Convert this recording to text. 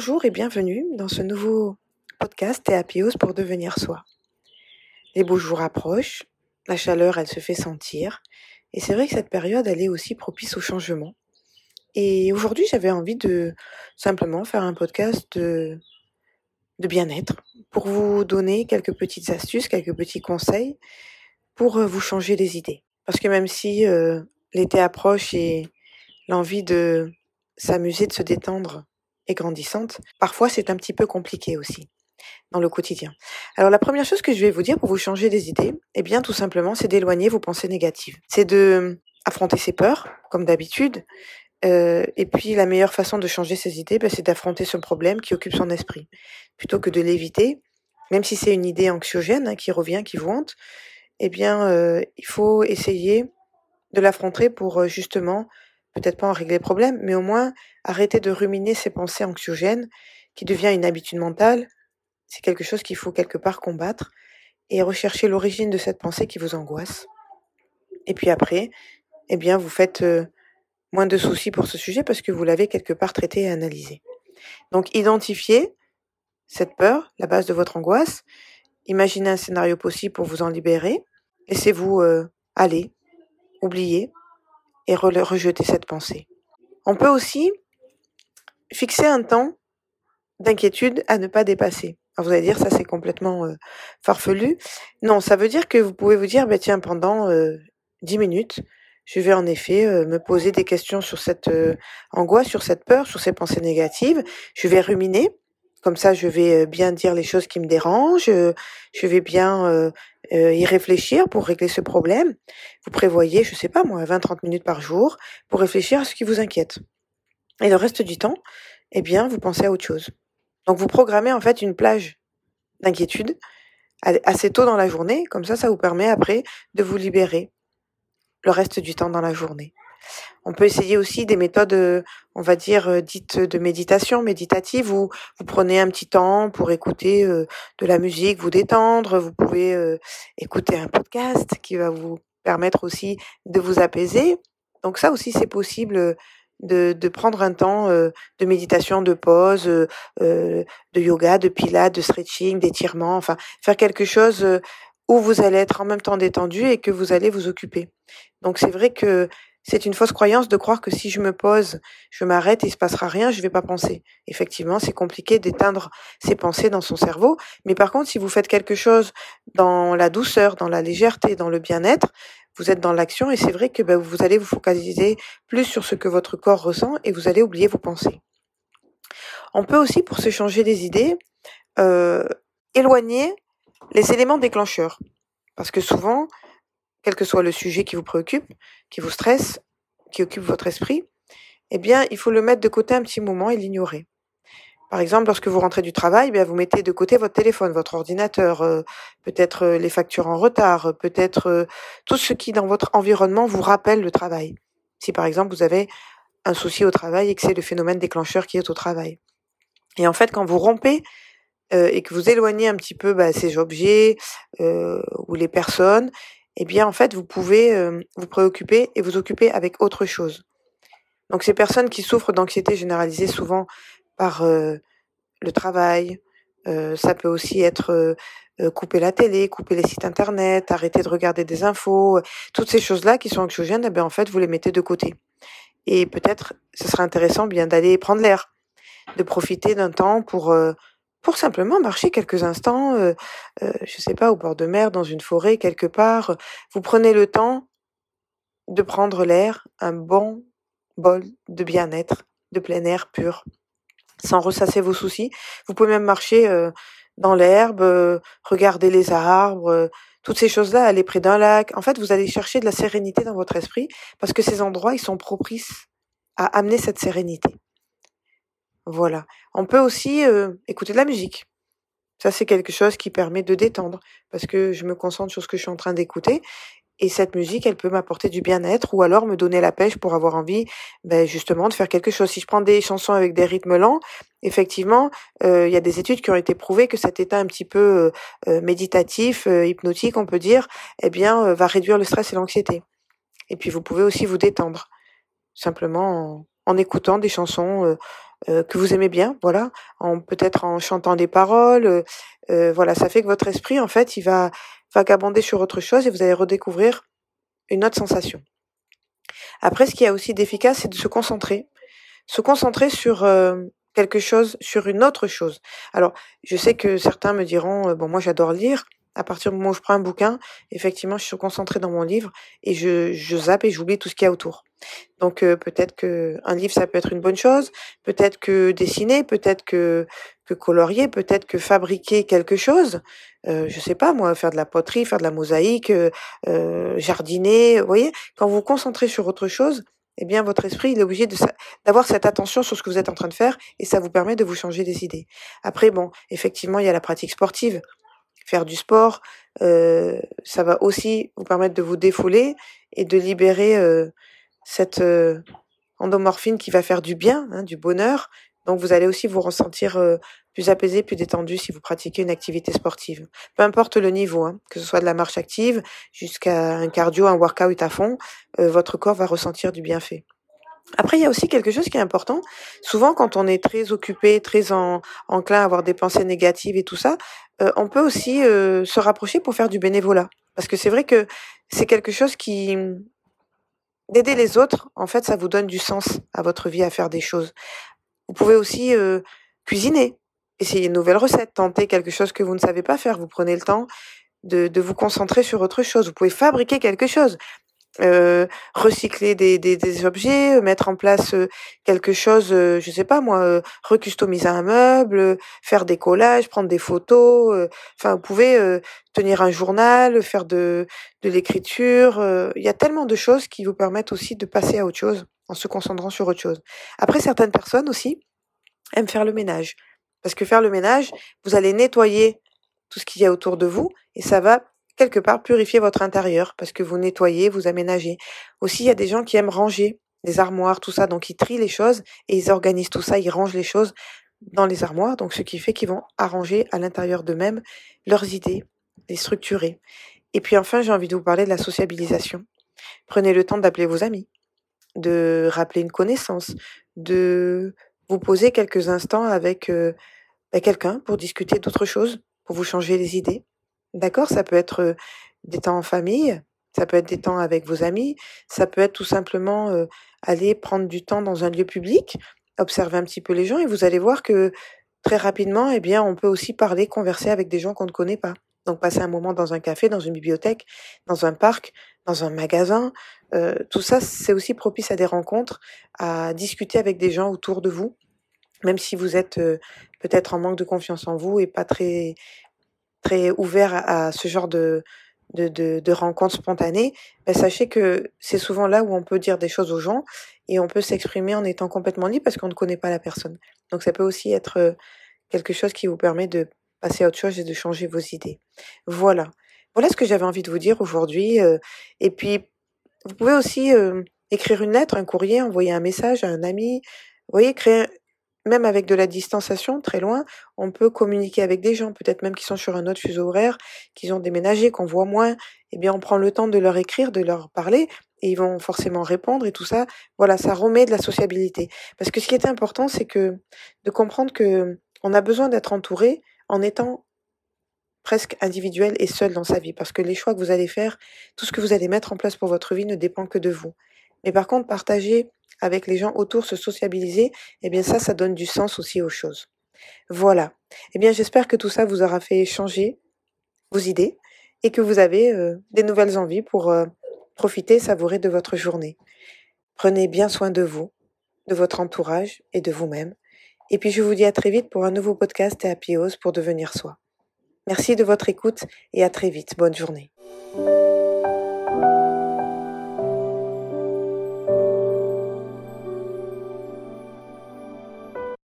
Bonjour et bienvenue dans ce nouveau podcast Théapios pour devenir soi. Les beaux jours approchent, la chaleur elle se fait sentir et c'est vrai que cette période elle est aussi propice au changement. Et aujourd'hui j'avais envie de simplement faire un podcast de, de bien-être pour vous donner quelques petites astuces, quelques petits conseils pour euh, vous changer les idées. Parce que même si euh, l'été approche et l'envie de s'amuser, de se détendre grandissante, parfois c'est un petit peu compliqué aussi dans le quotidien. Alors la première chose que je vais vous dire pour vous changer les idées, eh bien tout simplement, c'est d'éloigner vos pensées négatives. C'est de affronter ses peurs, comme d'habitude. Euh, et puis la meilleure façon de changer ses idées, ben, c'est d'affronter ce problème qui occupe son esprit, plutôt que de l'éviter. Même si c'est une idée anxiogène hein, qui revient, qui vous hante, eh bien euh, il faut essayer de l'affronter pour euh, justement peut-être pas en régler le problème, mais au moins arrêter de ruminer ces pensées anxiogènes qui devient une habitude mentale. C'est quelque chose qu'il faut quelque part combattre et rechercher l'origine de cette pensée qui vous angoisse. Et puis après, eh bien, vous faites euh, moins de soucis pour ce sujet parce que vous l'avez quelque part traité et analysé. Donc, identifiez cette peur, la base de votre angoisse. Imaginez un scénario possible pour vous en libérer. Laissez-vous euh, aller, oublier, et rejeter cette pensée. On peut aussi fixer un temps d'inquiétude à ne pas dépasser. Alors vous allez dire ça c'est complètement euh, farfelu. Non, ça veut dire que vous pouvez vous dire bah tiens pendant euh, 10 minutes, je vais en effet euh, me poser des questions sur cette euh, angoisse, sur cette peur, sur ces pensées négatives. Je vais ruminer comme ça, je vais euh, bien dire les choses qui me dérangent, euh, je vais bien y réfléchir pour régler ce problème. Vous prévoyez, je sais pas moi, 20-30 minutes par jour pour réfléchir à ce qui vous inquiète. Et le reste du temps, eh bien, vous pensez à autre chose. Donc vous programmez en fait une plage d'inquiétude assez tôt dans la journée, comme ça, ça vous permet après de vous libérer le reste du temps dans la journée. On peut essayer aussi des méthodes, euh, on va dire, euh, dites de méditation, méditative, où vous prenez un petit temps pour écouter euh, de la musique, vous détendre. Vous pouvez écouter un podcast qui va vous permettre aussi de vous apaiser. Donc ça aussi, c'est possible de, de, prendre un temps de méditation, de pause, de yoga, de pilates, de stretching, d'étirement, enfin faire quelque chose où vous allez être en même temps détendu et que vous allez vous occuper. Donc c'est vrai que c'est une fausse croyance de croire que si je me pose, je m'arrête, il se passera rien, je vais pas penser. Effectivement, c'est compliqué d'éteindre ces pensées dans son cerveau. Mais par contre, si vous faites quelque chose dans la douceur, dans la légèreté, dans le bien-être, vous êtes dans l'action et c'est vrai que ben, vous allez vous focaliser plus sur ce que votre corps ressent et vous allez oublier vos pensées. On peut aussi, pour se changer des idées, euh, éloigner les éléments déclencheurs. Parce que souvent, quel que soit le sujet qui vous préoccupe, qui vous stresse, qui occupe votre esprit, eh bien, il faut le mettre de côté un petit moment et l'ignorer. Par exemple, lorsque vous rentrez du travail, bien, vous mettez de côté votre téléphone, votre ordinateur, euh, peut-être euh, les factures en retard, peut-être euh, tout ce qui dans votre environnement vous rappelle le travail. Si par exemple vous avez un souci au travail et que c'est le phénomène déclencheur qui est au travail. Et en fait, quand vous rompez et que vous éloignez un petit peu bah, ces objets ou les personnes, eh bien en fait vous pouvez vous préoccuper et vous occuper avec autre chose. Donc ces personnes qui souffrent d'anxiété généralisée souvent par euh, le travail, euh, ça peut aussi être couper la télé, couper les sites internet, arrêter de regarder des infos, toutes ces choses-là qui sont anxiogènes, eh bien en fait vous les mettez de côté. Et peut-être ce serait intéressant bien d'aller prendre l'air, de profiter d'un temps pour pour simplement marcher quelques instants, euh, euh, je sais pas, au bord de mer, dans une forêt, quelque part. Vous prenez le temps de prendre l'air, un bon bol de bien-être, de plein air pur, sans ressasser vos soucis. Vous pouvez même marcher euh, dans l'herbe, euh, regarder les arbres, toutes ces choses-là, aller près d'un lac. En fait, vous allez chercher de la sérénité dans votre esprit parce que ces endroits, ils sont propices à amener cette sérénité. Voilà. On peut aussi euh, écouter de la musique. Ça, c'est quelque chose qui permet de détendre parce que je me concentre sur ce que je suis en train d'écouter et cette musique, elle peut m'apporter du bien-être ou alors me donner la pêche pour avoir envie, ben, justement, de faire quelque chose. Si je prends des chansons avec des rythmes lents, effectivement, euh, il y a des études qui ont été prouvées que cet état un petit peu euh, méditatif, hypnotique, on peut dire, eh bien, va réduire le stress et l'anxiété. Et puis, vous pouvez aussi vous détendre simplement en, écoutant des chansons euh, que vous aimez bien, voilà, en peut-être en chantant des paroles, euh, voilà, ça fait que votre esprit en fait, il va vagabonder sur autre chose et vous allez redécouvrir une autre sensation. Après, ce qui a aussi d'efficace, c'est de se concentrer, se concentrer sur quelque chose, sur une autre chose. Alors, je sais que certains me diront, bon, moi j'adore lire, à partir du moment où je prends un bouquin, effectivement, je suis concentrée dans mon livre et je, je zappe et j'oublie tout ce qu'il y a autour. Donc euh, peut-être que un livre ça peut être une bonne chose, peut-être que dessiner, peut-être que que colorier, peut-être que fabriquer quelque chose. Euh, je sais pas moi, faire de la poterie, faire de la mosaïque, euh, jardiner. Vous voyez, quand vous vous concentrez sur autre chose, eh bien votre esprit il est obligé d'avoir cette attention sur ce que vous êtes en train de faire et ça vous permet de vous changer des idées. Après bon, effectivement il y a la pratique sportive faire du sport, euh, ça va aussi vous permettre de vous défouler et de libérer cette euh, endomorphine qui va faire du bien, hein, du bonheur. Donc vous allez aussi vous ressentir plus apaisé, plus détendu si vous pratiquez une activité sportive. Peu importe le niveau, hein, que ce soit de la marche active jusqu'à un cardio, un workout à fond, votre corps va ressentir du bienfait. Après, il y a aussi quelque chose qui est important. Souvent, quand on est très occupé, très en, enclin à avoir des pensées négatives et tout ça, euh, on peut aussi euh, se rapprocher pour faire du bénévolat. Parce que c'est vrai que c'est quelque chose qui... D'aider les autres, en fait, ça vous donne du sens à votre vie à faire des choses. Vous pouvez aussi cuisiner, essayer une nouvelle recette, tenter quelque chose que vous ne savez pas faire. Vous prenez le temps de, vous concentrer sur autre chose. Vous pouvez fabriquer quelque chose. Euh, recycler des, des, des, objets, euh, mettre en place euh, quelque chose, je sais pas moi, recustomiser un meuble, faire des collages, prendre des photos. Enfin, vous pouvez tenir un journal, faire de, de l'écriture. Il y a tellement de choses qui vous permettent aussi de passer à autre chose en se concentrant sur autre chose. Après, certaines personnes aussi aiment faire le ménage. Parce que faire le ménage, vous allez nettoyer tout ce qu'il y a autour de vous et ça va quelque part purifier votre intérieur parce que vous nettoyez, vous aménagez. Aussi, il y a des gens qui aiment ranger des armoires, tout ça, donc ils trient les choses et ils organisent tout ça, ils rangent les choses dans les armoires, donc ce qui fait qu'ils vont arranger à l'intérieur d'eux-mêmes leurs idées, les structurer. Et puis enfin, j'ai envie de vous parler de la sociabilisation. Prenez le temps d'appeler vos amis, de rappeler une connaissance, de vous poser quelques instants avec euh, bah, quelqu'un pour discuter d'autres choses, pour vous changer les idées. D'accord Ça peut être des temps en famille, ça peut être des temps avec vos amis, ça peut être tout simplement aller prendre du temps dans un lieu public, observer un petit peu les gens et vous allez voir que très rapidement, eh bien, on peut aussi parler, converser avec des gens qu'on ne connaît pas. Donc passer un moment dans un café, dans une bibliothèque, dans un parc, dans un magasin, tout ça, c'est aussi propice à des rencontres, à discuter avec des gens autour de vous, même si vous êtes peut-être en manque de confiance en vous et pas très très ouvert à, ce genre de, de, de, rencontres spontanées, ben sachez que c'est souvent là où on peut dire des choses aux gens et on peut s'exprimer en étant complètement libre parce qu'on ne connaît pas la personne. Donc ça peut aussi être quelque chose qui vous permet de passer à autre chose et de changer vos idées. Voilà. Voilà ce que j'avais envie de vous dire aujourd'hui. Et puis, vous pouvez aussi écrire une lettre, un courrier, envoyer un message à un ami. Vous voyez, créer même avec de la distanciation, très loin, on peut communiquer avec des gens, peut-être même qui sont sur un autre fuseau horaire, qui ont déménagé, qu'on voit moins. Eh bien, on prend le temps de leur écrire, de leur parler, et ils vont forcément répondre et tout ça. Voilà, ça remet de la sociabilité. Parce que ce qui est important, c'est que de comprendre que on a besoin d'être entouré en étant presque individuel et seul dans sa vie. Parce que les choix que vous allez faire, tout ce que vous allez mettre en place pour votre vie ne dépend que de vous. Mais par contre, partager avec les gens autour, se sociabiliser, eh bien ça, ça donne du sens aussi aux choses. Voilà. Eh bien, j'espère que tout ça vous aura fait changer vos idées et que vous avez euh, des nouvelles envies pour euh, profiter, savourer de votre journée. Prenez bien soin de vous, de votre entourage et de vous-même. Et puis je vous dis à très vite pour un nouveau podcast et Happy pour devenir soi. Merci de votre écoute et à très vite. Bonne journée.